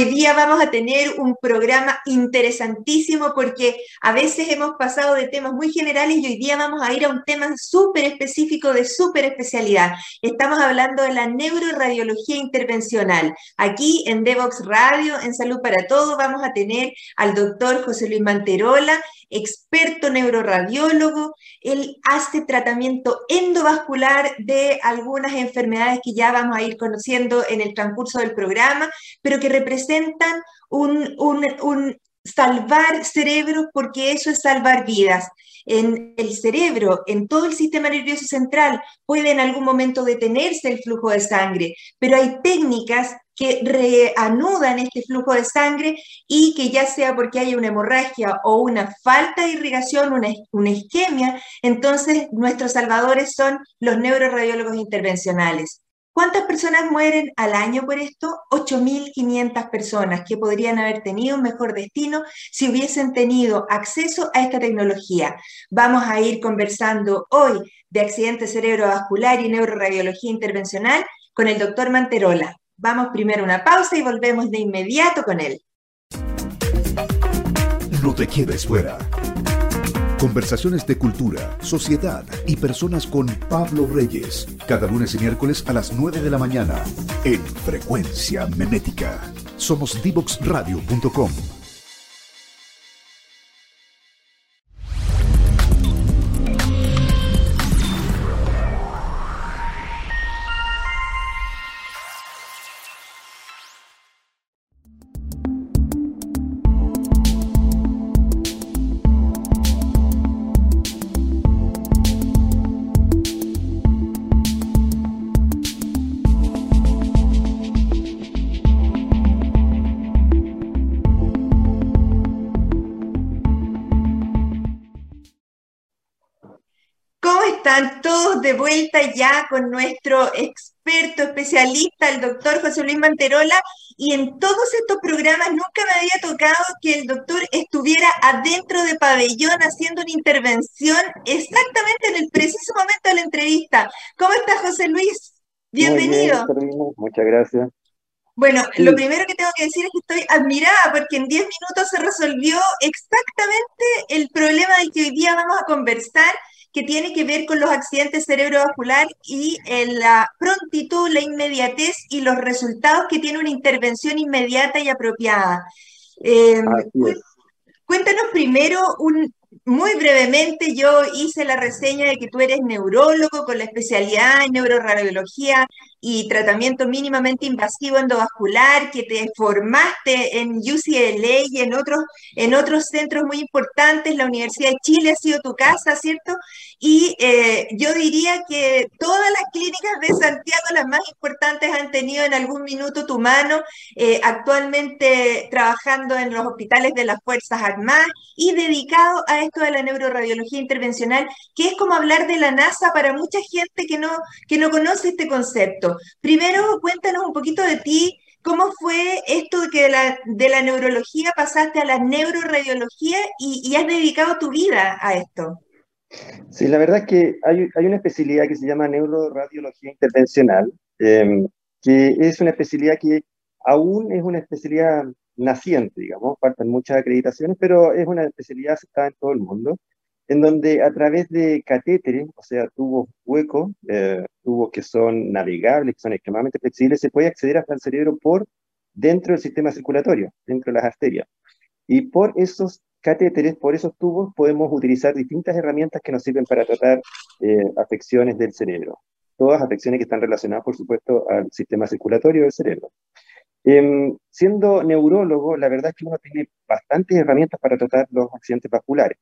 Hoy día vamos a tener un programa interesantísimo porque a veces hemos pasado de temas muy generales y hoy día vamos a ir a un tema súper específico de súper especialidad. Estamos hablando de la neuroradiología intervencional. Aquí en Devox Radio, en Salud para Todos, vamos a tener al doctor José Luis Manterola, experto neuroradiólogo. Él hace tratamiento endovascular de algunas enfermedades que ya vamos a ir conociendo en el transcurso del programa, pero que representan un, un, salvar cerebros porque eso es salvar vidas. En el cerebro, en todo el sistema nervioso central, puede en algún momento detenerse el flujo de sangre, pero hay técnicas que reanudan este flujo de sangre y que ya sea porque hay una hemorragia o una falta de irrigación, una, una isquemia, entonces nuestros salvadores son los neuroradiólogos intervencionales. ¿Cuántas personas mueren al año por esto? 8.500 personas que podrían haber tenido un mejor destino si hubiesen tenido acceso a esta tecnología. Vamos a ir conversando hoy de accidente cerebrovascular y neuroradiología intervencional con el doctor Manterola. Vamos primero a una pausa y volvemos de inmediato con él. No te quedes fuera. Conversaciones de cultura, sociedad y personas con Pablo Reyes. Cada lunes y miércoles a las 9 de la mañana en Frecuencia Memética. Somos divoxradio.com. vuelta ya con nuestro experto especialista, el doctor José Luis Manterola, y en todos estos programas nunca me había tocado que el doctor estuviera adentro de pabellón haciendo una intervención exactamente en el preciso momento de la entrevista. ¿Cómo está José Luis? Bienvenido. Muchas gracias. Bueno, lo primero que tengo que decir es que estoy admirada porque en 10 minutos se resolvió exactamente el problema del que hoy día vamos a conversar que tiene que ver con los accidentes cerebrovascular y la prontitud, la inmediatez y los resultados que tiene una intervención inmediata y apropiada. Em, cuéntanos primero un, muy brevemente, yo hice la reseña de que tú eres neurólogo con la especialidad en neuroradiología y tratamiento mínimamente invasivo endovascular, que te formaste en UCLA y en otros, en otros centros muy importantes. La Universidad de Chile ha sido tu casa, ¿cierto? Y eh, yo diría que todas las clínicas de Santiago, las más importantes, han tenido en algún minuto tu mano, eh, actualmente trabajando en los hospitales de las Fuerzas Armadas y dedicado a de la neuroradiología intervencional, que es como hablar de la NASA para mucha gente que no, que no conoce este concepto. Primero, cuéntanos un poquito de ti, ¿Cómo fue esto de que de la, de la neurología pasaste a la neuroradiología y, has dedicado tu vida a esto? Sí, la verdad es que hay, hay una especialidad que se llama neuroradiología intervencional, em, que es una especialidad que aún es una especialidad naciente, digamos, faltan muchas acreditaciones, pero es una especialidad aceptada en todo el mundo, en donde a través de catéteres, o sea, tubos huecos, eh, tubos que son navegables, que son extremadamente flexibles, se puede acceder hasta el cerebro por dentro del sistema circulatorio, dentro de las arterias. Y por esos catéteres, por esos tubos, podemos utilizar distintas herramientas que nos sirven para tratar eh, afecciones del cerebro. Todas afecciones que están relacionadas, por supuesto, al sistema circulatorio del cerebro. Em, siendo neurólogo, la verdad es que uno tiene bastantes herramientas para tratar los accidentes vasculares.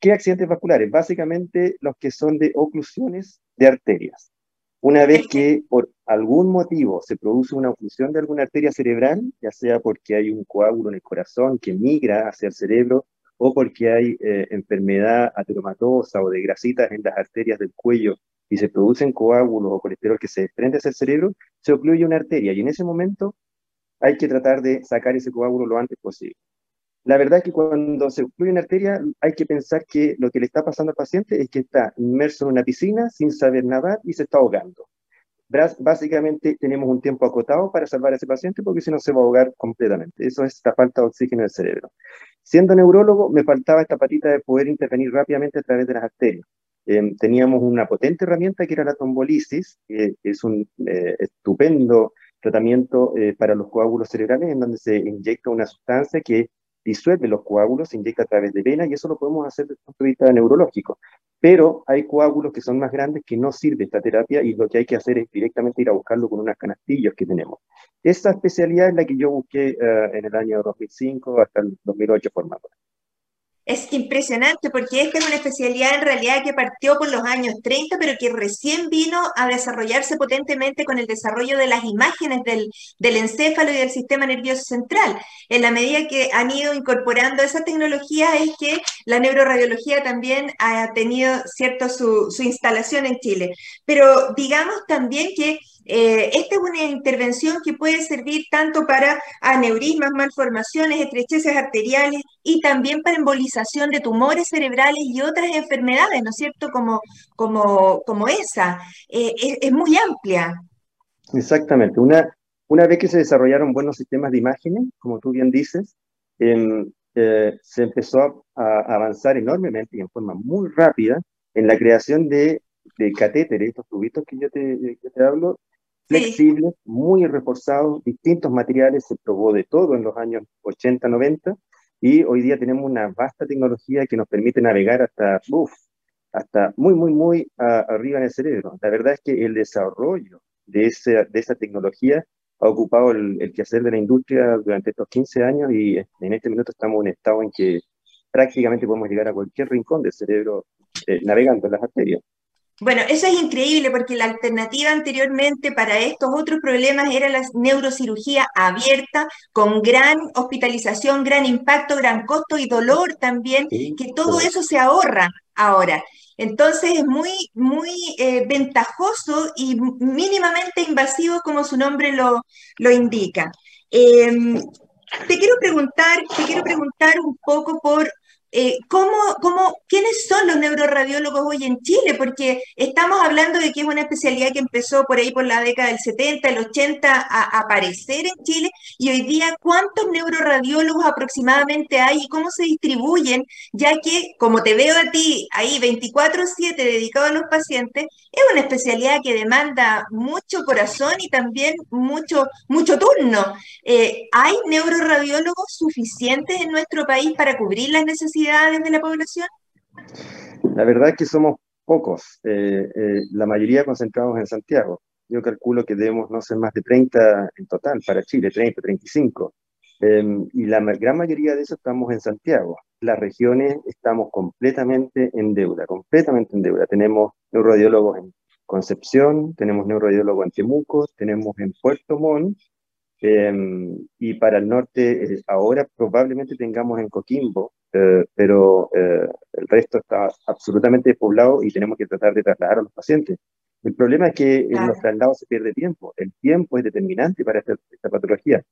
¿Qué accidentes vasculares? Básicamente los que son de oclusiones de arterias. Una vez que por algún motivo se produce una oclusión de alguna arteria cerebral, ya sea porque hay un coágulo en el corazón que migra hacia el cerebro, o porque hay eh, enfermedad ateromatosa o de grasitas en las arterias del cuello y se producen coágulos o colesterol que se desprende hacia el cerebro, se ocluye una arteria y en ese momento hay que tratar de sacar ese coágulo lo antes posible. La verdad es que cuando se ocluye una arteria hay que pensar que lo que le está pasando al paciente es que está inmerso en una piscina sin saber nadar y se está ahogando. básicamente tenemos un tiempo acotado para salvar a ese paciente porque si no se va a ahogar completamente. Eso es la falta de oxígeno en el cerebro. Siendo neurólogo, me faltaba esta patita de poder intervenir rápidamente a través de las arterias. Em, teníamos una potente herramienta que era la trombolisis, que es un eh, estupendo tratamiento eh, para los coágulos cerebrales en donde se inyecta una sustancia que disuelve los coágulos, se inyecta a través de venas y eso lo podemos hacer desde el punto de vista neurológico. Pero hay coágulos que son más grandes que no sirve esta terapia y lo que hay que hacer es directamente ir a buscarlo con unas canastillas que tenemos. Esa especialidad es la que yo busqué eh, en el año 2005 hasta el 2008 formándola. Es impresionante porque esta es una especialidad en realidad que partió por los años 30, pero que recién vino a desarrollarse potentemente con el desarrollo de las imágenes del, del encéfalo y del sistema nervioso central. En la medida que han ido incorporando esa tecnología es que la neuroradiología también ha tenido cierto su, su instalación en Chile. Pero digamos también que eh, esta es una intervención que puede servir tanto para aneurismas, malformaciones, estrecheces arteriales y también para embolización de tumores cerebrales y otras enfermedades, ¿no es cierto? Como, como, como esa. Eh, es, muy amplia. Exactamente. Una, una vez que se desarrollaron buenos sistemas de imágenes, como tú bien dices, eh, se empezó a, avanzar enormemente y en forma muy rápida en la creación de, de catéteres, estos tubitos que yo te, que te hablo, flexibles, muy reforzados, distintos materiales, se probó de todo en los años 80, 90, y hoy día tenemos una vasta tecnología que nos permite navegar hasta, uf, hasta muy, muy, muy arriba en el cerebro. La verdad es que el desarrollo de, ese, de esa tecnología ha ocupado el, el, quehacer de la industria durante estos 15 años y en este minuto estamos en un estado en que prácticamente podemos llegar a cualquier rincón del cerebro eh, navegando en las arterias. Bueno, eso es increíble porque la alternativa anteriormente para estos otros problemas era la neurocirugía abierta, con gran hospitalización, gran impacto, gran costo y dolor también, que todo eso se ahorra ahora. Entonces es muy, muy eh, ventajoso y mínimamente invasivo como su nombre lo, lo indica. Em, te quiero preguntar, te quiero preguntar un poco por eh, ¿cómo, cómo, ¿quiénes son los neuroradiólogos hoy en Chile? Porque estamos hablando de que es una especialidad que empezó por ahí por la década del 70, el 80 a, aparecer en Chile y hoy día cuántos neuroradiólogos aproximadamente hay y cómo se distribuyen, ya que como te veo a ti ahí 24/7 dedicado a los pacientes, es una especialidad que demanda mucho corazón y también mucho, mucho turno. Eh, ¿Hay neuroradiólogos suficientes en nuestro país para cubrir las necesidades? De la población? La verdad es que somos pocos, eh, eh, la mayoría concentrados en Santiago. Yo calculo que debemos no ser más de 30 en total para Chile, 30, 35. Em, y la gran mayoría de eso estamos en Santiago. Las regiones estamos completamente en deuda, completamente en deuda. Tenemos neurodiólogos en Concepción, tenemos neurodiólogos en Temuco, tenemos en Puerto Montt, em, y para el norte eh, ahora probablemente tengamos en Coquimbo, eh, pero eh, el resto está absolutamente poblado y tenemos que tratar de trasladar a los pacientes. El problema es que en los traslados se pierde tiempo. El tiempo es determinante para esta, patología.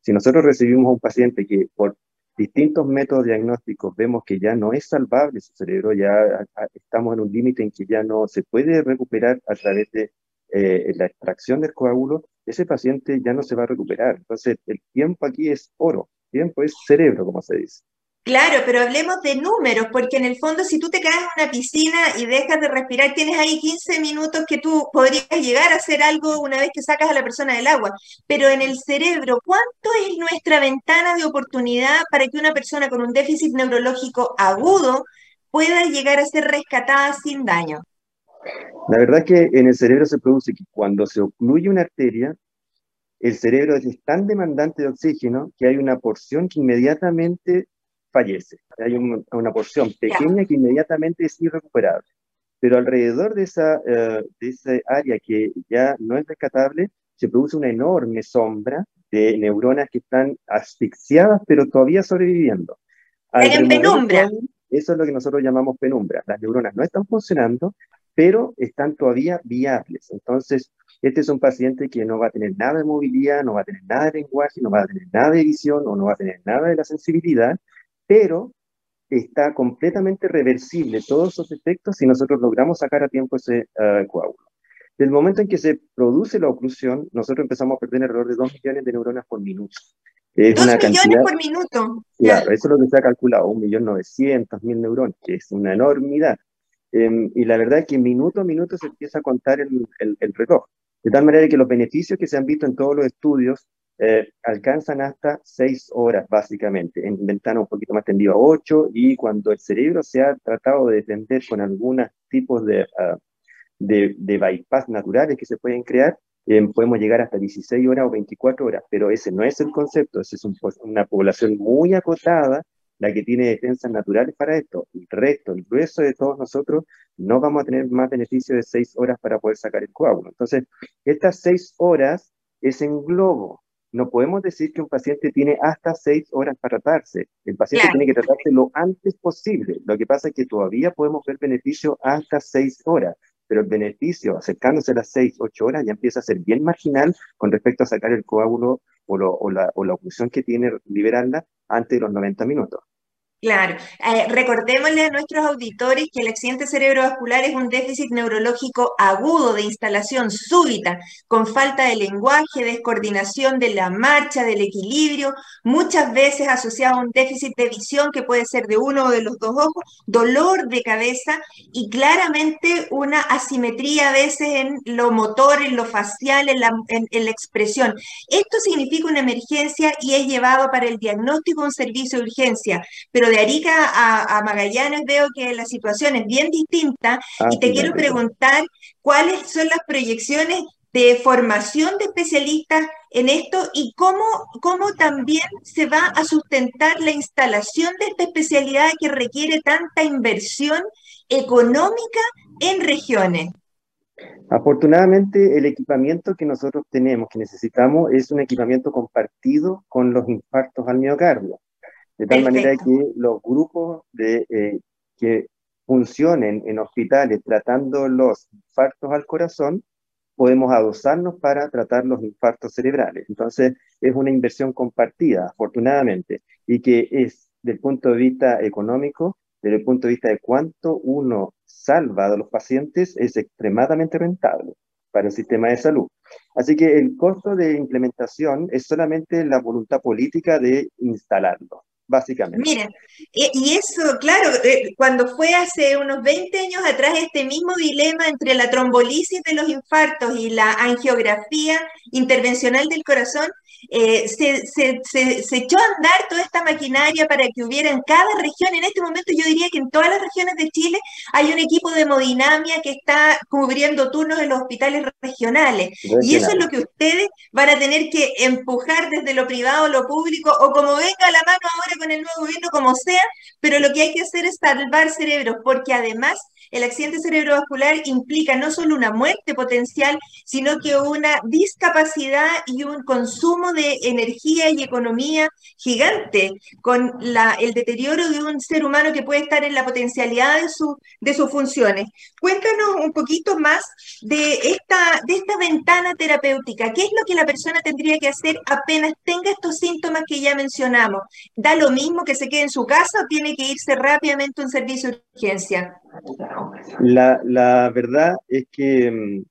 Si nosotros recibimos a un paciente que por distintos métodos diagnósticos vemos que ya no es salvable su cerebro, ya estamos en un límite en que ya no se puede recuperar a través de eh, la extracción del coágulo, ese paciente ya no se va a recuperar. Entonces, el tiempo aquí es oro, tiempo es cerebro, como se dice. Claro, pero hablemos de números, porque en el fondo si tú te caes en una piscina y dejas de respirar, tienes ahí 15 minutos que tú podrías llegar a hacer algo una vez que sacas a la persona del agua. Pero en el cerebro, ¿cuánto es nuestra ventana de oportunidad para que una persona con un déficit neurológico agudo pueda llegar a ser rescatada sin daño? La verdad es que en el cerebro se produce que cuando se ocluye una arteria, el cerebro es tan demandante de oxígeno que hay una porción que inmediatamente fallece. Hay una porción pequeña que inmediatamente es irrecuperable. Pero alrededor de esa, eh, de esa área que ya no es rescatable, se produce una enorme sombra de neuronas que están asfixiadas, pero todavía sobreviviendo. en penumbra. Eso es lo que nosotros llamamos penumbra. Las neuronas no están funcionando, pero están todavía viables. Entonces, este es un paciente que no va a tener nada de movilidad, no va a tener nada de lenguaje, no va a tener nada de visión o no va a tener nada de la sensibilidad, pero está completamente reversible todos esos efectos si nosotros logramos sacar a tiempo ese uh, coágulo. Desde el momento en que se produce la oclusión, nosotros empezamos a perder alrededor de 2 millones de neuronas por minuto. Es 2 una millones cantidad, por minuto. Claro, eso es lo que se ha calculado, 1.900.000 neuronas, que es una enormidad. Em, y la verdad es que minuto a minuto se empieza a contar el, el, el reloj. De tal manera que los beneficios que se han visto en todos los estudios eh, alcanzan hasta 6 horas básicamente, en ventana un poquito más tendido a 8 y cuando el cerebro se ha tratado de defender con algunos tipos de, ah, de, de, bypass naturales que se pueden crear, eh, podemos llegar hasta 16 horas o 24 horas, pero ese no es el concepto, esa es una población muy acotada la que tiene defensas naturales para esto. El resto, el grueso de todos nosotros, no vamos a tener más beneficio de seis horas para poder sacar el coágulo. Entonces, estas seis horas es en globo. No podemos decir que un paciente tiene hasta seis horas para tratarse. El paciente tiene que tratarse lo antes posible. Lo que pasa es que todavía podemos ver beneficio hasta seis horas, pero el beneficio acercándose a las seis, ocho horas ya empieza a ser bien marginal con respecto a sacar el coágulo o, o, la, o la oclusión que tiene liberarla antes de los 90 minutos. Claro, eh, recordémosle a nuestros auditores que el accidente cerebrovascular es un déficit neurológico agudo de instalación súbita, con falta de lenguaje, descoordinación de la marcha, del equilibrio, muchas veces asociado a un déficit de visión que puede ser de uno o de los dos ojos, dolor de cabeza y claramente una asimetría a veces en lo motor, en lo facial, en la, en la expresión. Esto significa una emergencia y es llevado para el diagnóstico un servicio de urgencia, pero de de Arica a, Magallanes veo que la situación es bien distinta ah, y te quiero preguntar cuáles son las proyecciones de formación de especialistas en esto y cómo, cómo también se va a sustentar la instalación de esta especialidad que requiere tanta inversión económica en regiones. Afortunadamente, el equipamiento que nosotros tenemos, que necesitamos, es un equipamiento compartido con los infartos al miocardio. De tal manera que los grupos de, eh, que funcionen en hospitales tratando los infartos al corazón, podemos adosarnos para tratar los infartos cerebrales. Entonces, es una inversión compartida, afortunadamente, y que es, del punto de vista económico, desde el punto de vista de cuánto uno salva a los pacientes, es extremadamente rentable para el sistema de salud. Así que el costo de implementación es solamente la voluntad política de instalarlo básicamente. Miren, y eso, claro, eh, cuando fue hace unos 20 años atrás este mismo dilema entre la trombolisis de los infartos y la angiografía intervencional del corazón, eh, se, se, se, echó a andar toda esta maquinaria para que hubiera en cada región, en este momento yo diría que en todas las regiones de Chile hay un equipo de hemodinamia que está cubriendo turnos en los hospitales regionales. Y eso es lo que ustedes van a tener que empujar desde lo privado a lo público o como venga a la mano ahora con el nuevo gobierno, como sea, pero lo que hay que hacer es salvar cerebros, porque además el accidente cerebrovascular implica no solo una muerte potencial, sino que una discapacidad y un consumo de energía y economía gigante, con el deterioro de un ser humano que puede estar en la potencialidad de, su, de sus funciones. Cuéntanos un poquito más de esta, de esta ventana terapéutica. ¿Qué es lo que la persona tendría que hacer apenas tenga estos síntomas que ya mencionamos? ¿Da lo mismo que se quede en su casa o tiene que irse rápidamente a un servicio de urgencia? La, verdad es que mm,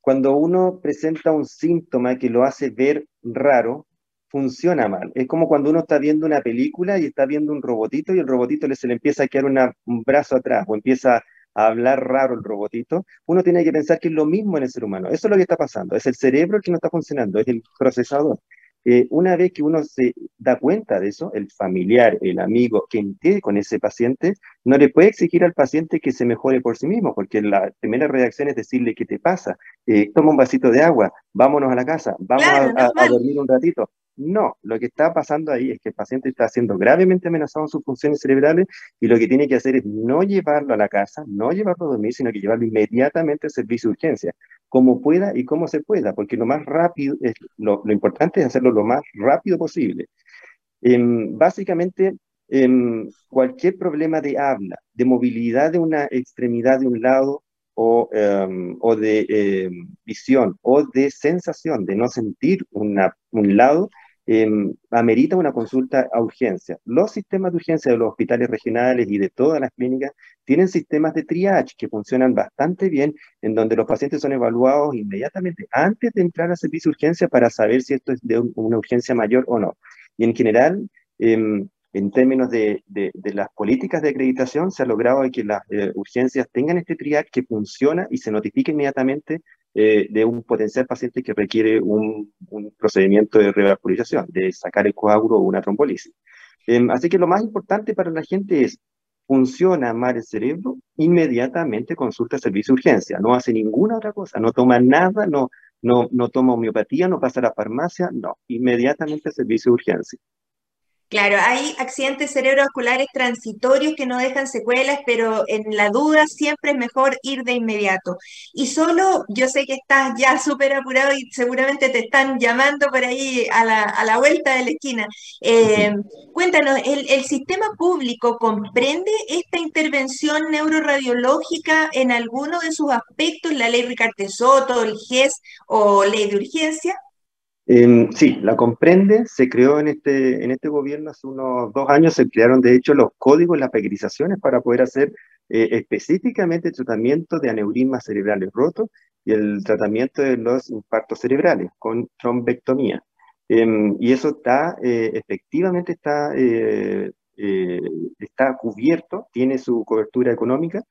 cuando uno presenta un síntoma que lo hace ver raro, funciona mal. Es como cuando uno está viendo una película y está viendo un robotito y el robotito se le empieza a quedar un brazo atrás o empieza a hablar raro el robotito, uno tiene que pensar que es lo mismo en el ser humano. Eso es lo que está pasando. Es el cerebro el que no está funcionando, es el procesador. Eh, una vez que uno se da cuenta de eso, el familiar, el amigo que esté con ese paciente, no le puede exigir al paciente que se mejore por sí mismo, porque la primera reacción es decirle, ¿qué te pasa? Eh, toma un vasito de agua, vámonos a la casa, vamos a dormir un ratito. No, lo que está pasando ahí es que el paciente está siendo gravemente amenazado en sus funciones cerebrales y lo que tiene que hacer es no llevarlo a la casa, no llevarlo a dormir, sino que llevarlo inmediatamente al servicio de urgencia, como pueda y como se pueda, porque lo más rápido, es, lo, importante es hacerlo lo más rápido posible. Em, básicamente, em, cualquier problema de habla, de movilidad de una extremidad de un lado o, em, o de visión o de sensación de no sentir una, un lado, em, amerita una consulta a urgencia. Los sistemas de urgencia de los hospitales regionales y de todas las clínicas tienen sistemas de triage que funcionan bastante bien, en donde los pacientes son evaluados inmediatamente antes de entrar al servicio de urgencia para saber si esto es de una urgencia mayor o no. Y en general, em, en términos de, de, las políticas de acreditación, se ha logrado que las eh, urgencias tengan este triage que funciona y se notifique inmediatamente eh, de un potencial paciente que requiere un, un, procedimiento de revascularización, de sacar el coágulo o una trombolisis. Em, así que lo más importante para la gente es, funciona mal el cerebro, inmediatamente consulta servicio de urgencia, no hace ninguna otra cosa, no toma nada, no, no, no toma homeopatía, no pasa a la farmacia, no, inmediatamente servicio de urgencia. Claro, hay accidentes cerebrovasculares transitorios que no dejan secuelas, pero en la duda siempre es mejor ir de inmediato. Y solo, yo sé que estás ya súper apurado y seguramente te están llamando por ahí a la, vuelta de la esquina. Eh, cuéntanos, ¿el, ¿el, sistema público comprende esta intervención neuroradiológica en alguno de sus aspectos, la ley Ricarte Soto, el GES o ley de urgencia? Sí, la comprende, se creó en este, en este gobierno hace unos dos años, se crearon de hecho los códigos, las pegrizaciones para poder hacer eh, específicamente el tratamiento de aneurismas cerebrales rotos y el tratamiento de los infartos cerebrales con trombectomía. Em, y eso está, eh, efectivamente está, eh, está cubierto, tiene su cobertura económica,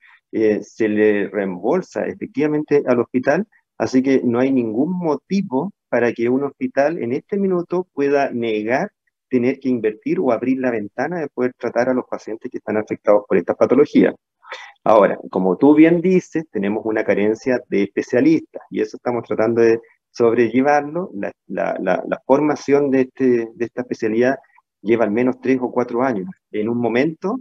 se le reembolsa efectivamente al hospital, así que no hay ningún motivo para que un hospital en este minuto pueda negar tener que invertir o abrir la ventana de poder tratar a los pacientes que están afectados por esta patología. Ahora, como tú bien dices, tenemos una carencia de especialistas y eso estamos tratando de sobrellevarlo. La, formación de, este, de esta especialidad lleva al menos tres o cuatro años. En un momento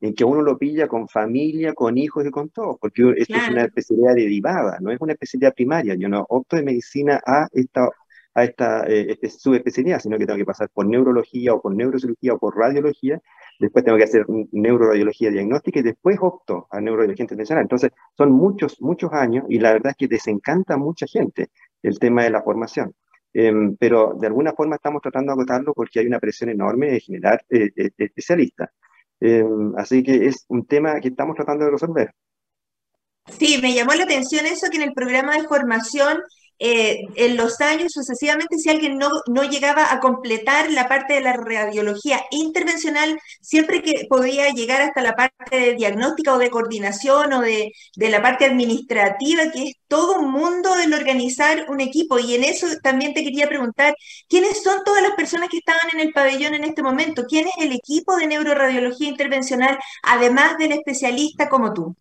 en que uno lo pilla con familia, con hijos y con todo, porque esto es una especialidad derivada, no es una especialidad primaria. Yo no opto de medicina a esta, a esta eh, este, subespecialidad, sino que tengo que pasar por neurología o por neurocirugía o por radiología, después tengo que hacer neuroradiología diagnóstica y después opto a neuroradiología intervencional. Entonces, son muchos, muchos años y la verdad es que desencanta a mucha gente el tema de la formación. Em, pero de alguna forma estamos tratando de agotarlo porque hay una presión enorme de generar eh, eh, especialistas. Em, así que es un tema que estamos tratando de resolver. Sí, me llamó la atención eso que en el programa de formación eh, en los años sucesivamente, si alguien no, no, llegaba a completar la parte de la radiología intervencional, siempre que podía llegar hasta la parte de diagnóstica o de coordinación o de, de la parte administrativa, que es todo un mundo el organizar un equipo. Y en eso también te quería preguntar, ¿quiénes son todas las personas que estaban en el pabellón en este momento? ¿Quién es el equipo de neuroradiología intervencional, además del especialista como tú?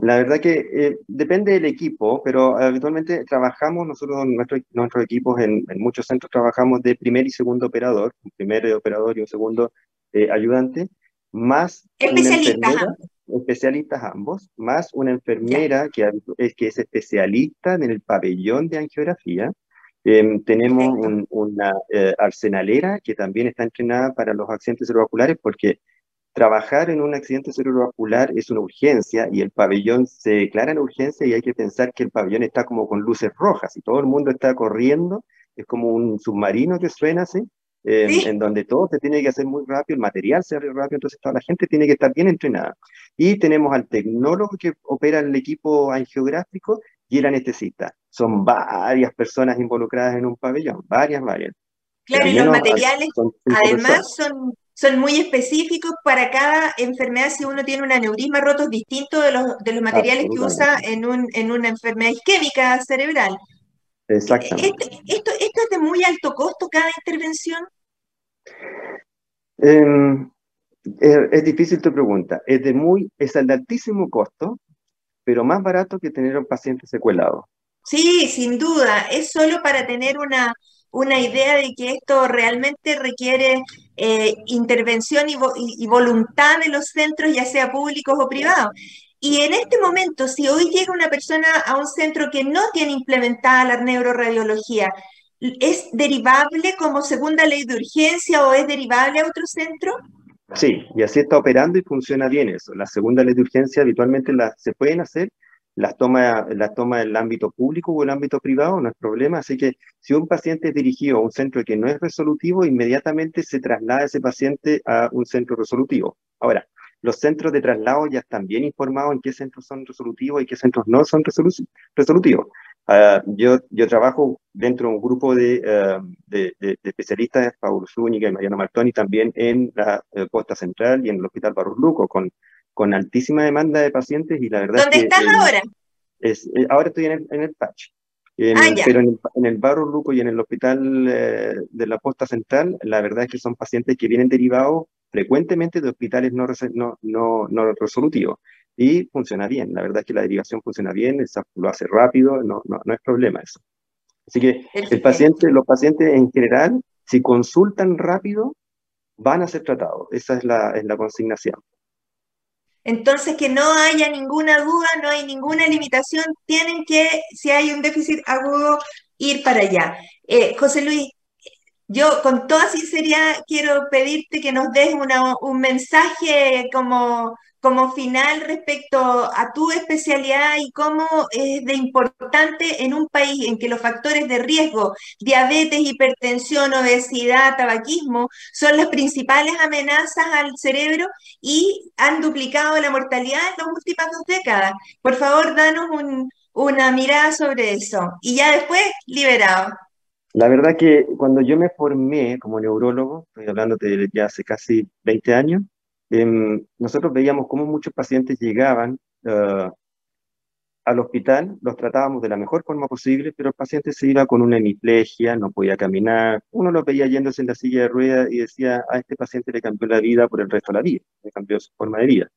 La verdad que eh, depende del equipo, pero habitualmente trabajamos, nosotros, nuestro, nuestros equipos en, muchos centros trabajamos de primer y segundo operador, un primer operador y un segundo eh, ayudante, más especialistas ambos. especialistas ambos, más una enfermera que es, que es especialista en el pabellón de angiografía. Em, tenemos una eh, arsenalera que también está entrenada para los accidentes cerebrovasculares porque trabajar en un accidente cerebrovascular es una urgencia y el pabellón se declara en urgencia y hay que pensar que el pabellón está como con luces rojas y todo el mundo está corriendo, es como un submarino que suena así, en donde todo se tiene que hacer muy rápido, el material se hace rápido, entonces toda la gente tiene que estar bien entrenada. Y tenemos al tecnólogo que opera el equipo angiográfico y el anestesista. Son varias personas involucradas en un pabellón, varias, varias. Claro, y los materiales además son son muy específicos para cada enfermedad. Si uno tiene un aneurisma roto, es distinto de los, de los materiales que usa en, un, en una enfermedad isquémica cerebral. Exactamente. ¿Esto, esto, es de muy alto costo cada intervención? Em, es, difícil tu pregunta. Es de muy, es de altísimo costo, pero más barato que tener un paciente secuelado. Sí, sin duda. Es solo para tener una, una idea de que esto realmente requiere eh, intervención y, voluntad de los centros, ya sea públicos o privados. Y en este momento, si hoy llega una persona a un centro que no tiene implementada la neuroradiología, ¿es derivable como segunda ley de urgencia o es derivable a otro centro? Sí, y así está operando y funciona bien eso. La segunda ley de urgencia habitualmente la, se pueden hacer las toma, las toma el ámbito público o el ámbito privado, no es problema. Así que si un paciente es dirigido a un centro que no es resolutivo, inmediatamente se traslada ese paciente a un centro resolutivo. Ahora, los centros de traslado ya están bien informados en qué centros son resolutivos y qué centros no son resolutivos. Uh, yo, yo trabajo dentro de un grupo de, uh, de, de, de, especialistas, Paulo Zúñiga y Mariano Martoni, también en la eh, Costa Central y en el Hospital Barros Luco, con, con altísima demanda de pacientes y la verdad ¿Dónde es que, estás ahora? Es, eh, ahora estoy en el, en el. En, ah, pero en el, en el, Barro Luco y en el hospital eh, de la Costa Central, la verdad es que son pacientes que vienen derivados frecuentemente de hospitales no, no, no, no resolutivos y funciona bien. La verdad es que la derivación funciona bien, el SAP lo hace rápido, no, no, no es problema eso. Así que el paciente, los pacientes en general, si consultan rápido, van a ser tratados. Esa es la, es la consignación. Entonces, que no haya ninguna duda, no hay ninguna limitación, tienen que, si hay un déficit agudo, ir para allá. Eh, José Luis, yo con toda sinceridad quiero pedirte que nos des una, un mensaje como como final respecto a tu especialidad y cómo es de importante en un país en que los factores de riesgo, diabetes, hipertensión, obesidad, tabaquismo, son las principales amenazas al cerebro y han duplicado la mortalidad en las últimas dos décadas. Por favor, danos un, una mirada sobre eso y ya después liberado. La verdad que cuando yo me formé como neurólogo, estoy hablando de ya hace casi 20 años, eh, nosotros veíamos cómo muchos pacientes llegaban uh, al hospital, los tratábamos de la mejor forma posible, pero el paciente se iba con una hemiplegia, no podía caminar, uno lo veía yéndose en la silla de ruedas y decía, a este paciente le cambió la vida por el resto de la vida, le cambió su forma de vida.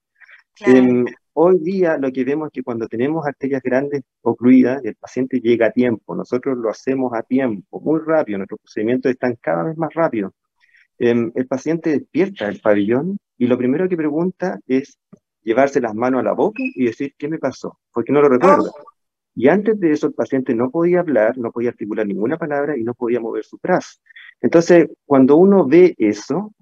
Claro. Eh, hoy día lo que vemos es que cuando tenemos arterias grandes ocluidas, el paciente llega a tiempo, nosotros lo hacemos a tiempo, muy rápido, nuestros procedimientos están cada vez más rápidos. Eh, el paciente despierta el pabellón y lo primero que pregunta es llevarse las manos a la boca y decir, ¿qué me pasó? Porque no lo recuerda. Y antes de eso el paciente no podía hablar, no podía articular ninguna palabra y no podía mover su brazo. Entonces, cuando uno ve eso,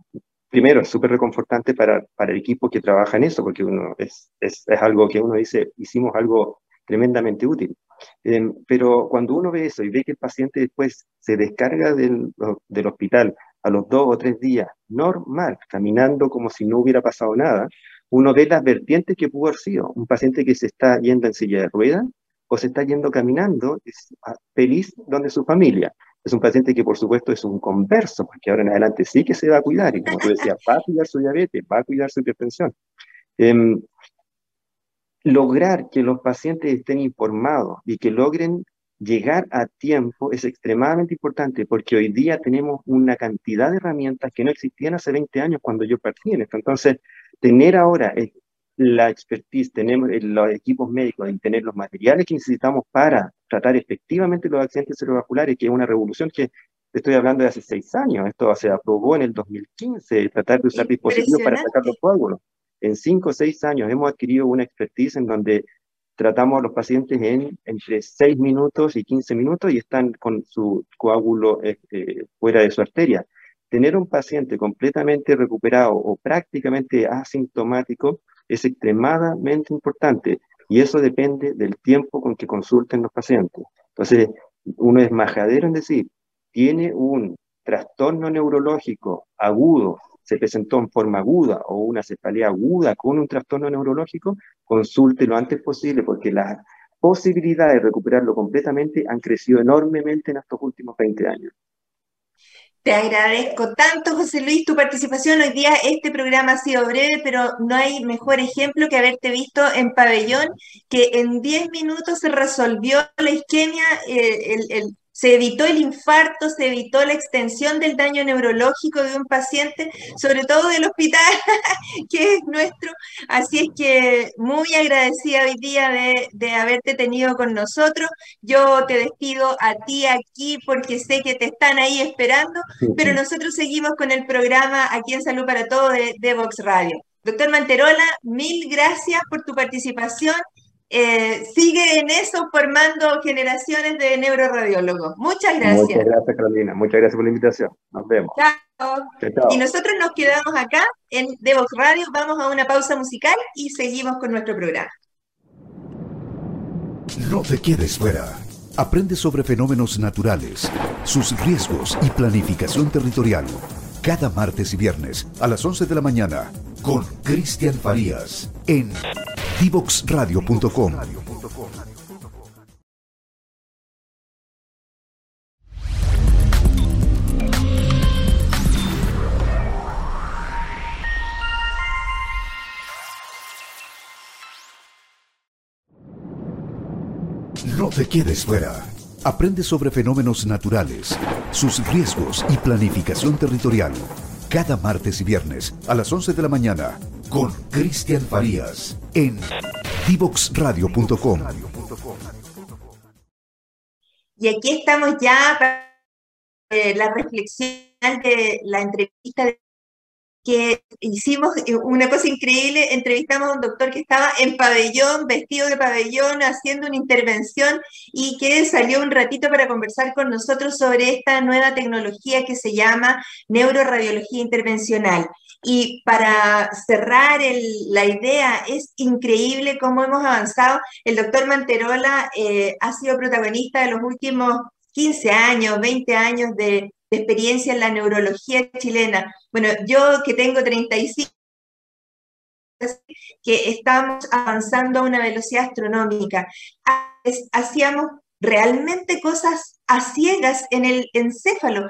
primero es súper reconfortante para, para el equipo que trabaja en eso, porque uno es, es, es algo que uno dice, hicimos algo tremendamente útil. Eh, pero cuando uno ve eso y ve que el paciente después se descarga del, del hospital a los dos o tres días, normal, caminando como si no hubiera pasado nada, uno ve las vertientes que pudo haber sido. Un paciente que se está yendo en silla de ruedas o se está yendo caminando feliz donde su familia. Es un paciente que por supuesto es un converso, porque ahora en adelante sí que se va a cuidar, y como tú decías, va a cuidar su diabetes, va a cuidar su hipertensión. Eh, lograr que los pacientes estén informados y que logren llegar a tiempo es extremadamente importante porque hoy día tenemos una cantidad de herramientas que no existían hace 20 años cuando yo partí en esto. Entonces, tener ahora la expertise, tenemos los equipos médicos y tener los materiales que necesitamos para tratar efectivamente los accidentes cerebrovasculares, que es una revolución que estoy hablando de hace seis años. Esto se aprobó en el 2015, tratar de usar dispositivos para sacar los coágulos. En cinco o seis años hemos adquirido una expertise en donde tratamos a los pacientes en entre 6 minutos y 15 minutos y están con su coágulo este, fuera de su arteria. Tener un paciente completamente recuperado o prácticamente asintomático es extremadamente importante y eso depende del tiempo con que consulten los pacientes. Entonces, uno es majadero en decir, tiene un trastorno neurológico agudo se presentó en forma aguda o una cefalea aguda con un trastorno neurológico, consulte lo antes posible porque las posibilidades de recuperarlo completamente han crecido enormemente en estos últimos 20 años. Te agradezco tanto, José Luis, tu participación. Hoy día este programa ha sido breve, pero no hay mejor ejemplo que haberte visto en pabellón, que en 10 minutos se resolvió la isquemia, eh, el, el, se evitó el infarto, se evitó la extensión del daño neurológico de un paciente, sobre todo del hospital, que es nuestro. Así es que muy agradecida hoy día de, de, haberte tenido con nosotros. Yo te despido a ti aquí porque sé que te están ahí esperando, pero nosotros seguimos con el programa aquí en Salud para Todos de, de Vox Radio. Doctor Manterola, mil gracias por tu participación eh, sigue en eso formando generaciones de neuroradiólogos. Muchas gracias. Muchas gracias, Carolina. Muchas gracias por la invitación. Nos vemos. Chao. Y nosotros nos quedamos acá en Devox Radio. Vamos a una pausa musical y seguimos con nuestro programa. No te quedes fuera. Aprende sobre fenómenos naturales, sus riesgos y planificación territorial. Cada martes y viernes a las 11 de la mañana con Cristian Farías en divoxradio.com. No te quedes fuera. Aprende sobre fenómenos naturales, sus riesgos y planificación territorial. Cada martes y viernes a las 11 de la mañana con Cristian Farías en divoxradio.com. Y aquí estamos ya para eh, la reflexión de la entrevista de que hicimos una cosa increíble, entrevistamos a un doctor que estaba en pabellón, vestido de pabellón, haciendo una intervención y que salió un ratito para conversar con nosotros sobre esta nueva tecnología que se llama neuroradiología intervencional. Y para cerrar la idea, es increíble cómo hemos avanzado. El doctor Manterola eh, ha sido protagonista de los últimos 15 años, 20 años de experiencia en la neurología chilena. Bueno, yo que tengo 35 que estamos avanzando a una velocidad astronómica. Hacíamos realmente cosas a ciegas en el encéfalo.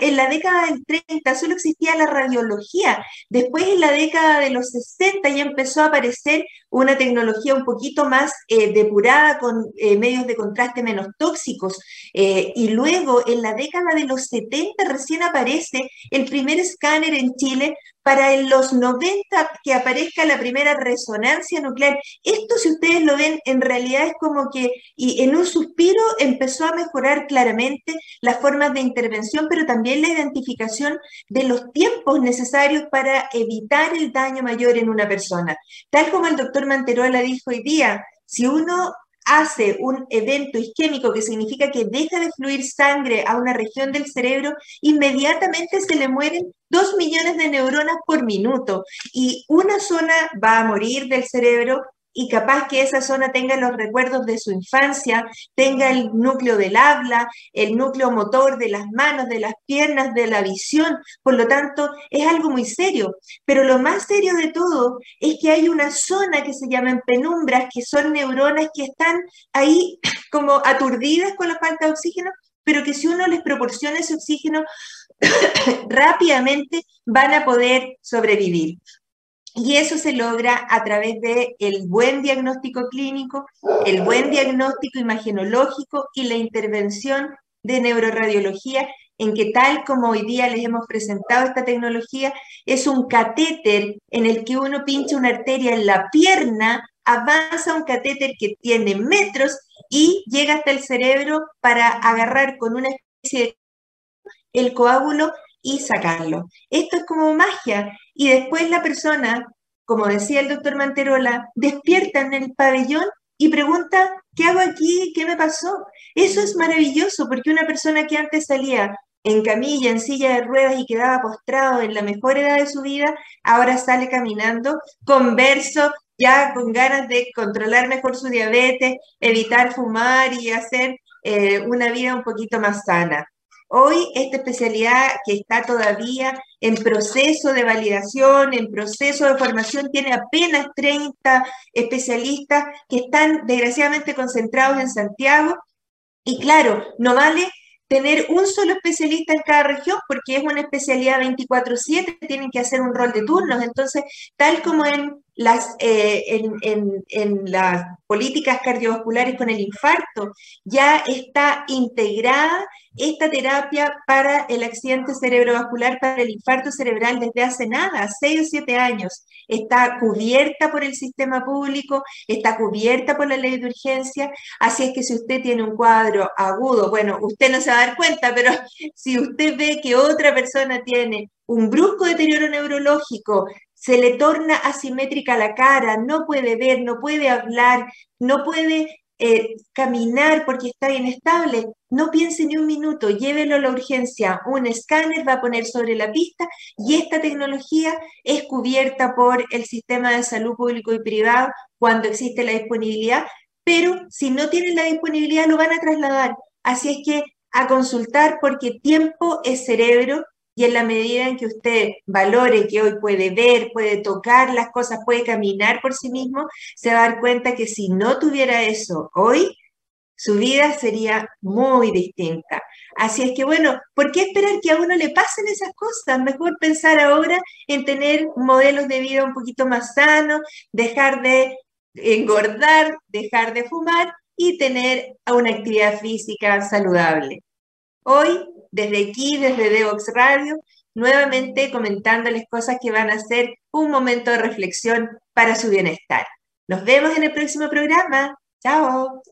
En la década del 30 solo existía la radiología. Después, en la década de los 60, ya empezó a aparecer una tecnología un poquito más eh, depurada con eh, medios de contraste menos tóxicos. Eh, y luego, en la década de los 70, recién aparece el primer escáner en Chile para en los 90 que aparezca la primera resonancia nuclear. Esto, si ustedes lo ven, en realidad es como que y en un suspiro empezó a mejorar claramente las formas de intervención, pero también la identificación de los tiempos necesarios para evitar el daño mayor en una persona. Tal como el doctor Manterola dijo hoy día, si uno hace un evento isquémico, que significa que deja de fluir sangre a una región del cerebro, inmediatamente se le mueren dos millones de neuronas por minuto. Y una zona va a morir del cerebro y capaz que esa zona tenga los recuerdos de su infancia, tenga el núcleo del habla, el núcleo motor de las manos, de las piernas, de la visión. Por lo tanto, es algo muy serio. Pero lo más serio de todo es que hay una zona que se llaman penumbras, que son neuronas que están ahí como aturdidas con la falta de oxígeno, pero que si uno les proporciona ese oxígeno, rápidamente van a poder sobrevivir. Y eso se logra a través del el buen diagnóstico clínico, el buen diagnóstico imagenológico y la intervención de neuroradiología, en que tal como hoy día les hemos presentado esta tecnología, es un catéter en el que uno pincha una arteria en la pierna, avanza un catéter que tiene metros y llega hasta el cerebro para agarrar con una especie de el coágulo y sacarlo. Esto es como magia. Y después la persona, como decía el doctor Manterola, despierta en el pabellón y pregunta, ¿qué hago aquí? ¿Qué me pasó? Eso es maravilloso porque una persona que antes salía en camilla, en silla de ruedas y quedaba postrado en la mejor edad de su vida, ahora sale caminando, converso, ya con ganas de controlar mejor su diabetes, evitar fumar y hacer eh, una vida un poquito más sana. Hoy esta especialidad que está todavía en proceso de validación, en proceso de formación, tiene apenas 30 especialistas que están desgraciadamente concentrados en Santiago. Y claro, no vale tener un solo especialista en cada región porque es una especialidad 24/7, tienen que hacer un rol de turnos. Entonces, tal como en las, eh, en, las políticas cardiovasculares con el infarto, ya está integrada esta terapia para el accidente cerebrovascular, para el infarto cerebral desde hace nada, seis o siete años. Está cubierta por el sistema público, está cubierta por la ley de urgencia, así es que si usted tiene un cuadro agudo, bueno, usted no se va a dar cuenta, pero si usted ve que otra persona tiene un brusco deterioro neurológico, se le torna asimétrica la cara, no puede ver, no puede hablar, no puede eh, caminar porque está inestable, no piense ni un minuto, llévelo a la urgencia. Un escáner va a poner sobre la pista y esta tecnología es cubierta por el sistema de salud público y privado cuando existe la disponibilidad pero si no tienen la disponibilidad lo van a trasladar. Así es que a consultar porque tiempo es cerebro y en la medida en que usted valore que hoy puede ver, puede tocar las cosas, puede caminar por sí mismo, se va a dar cuenta que si no tuviera eso hoy, su vida sería muy distinta. Así es que bueno, ¿por qué esperar que a uno le pasen esas cosas? Mejor pensar ahora en tener modelos de vida un poquito más sanos, dejar de engordar, dejar de fumar y tener una actividad física saludable. Hoy, desde aquí, desde Devox Radio, nuevamente comentándoles cosas que van a ser un momento de reflexión para su bienestar. Nos vemos en el próximo programa. Chao.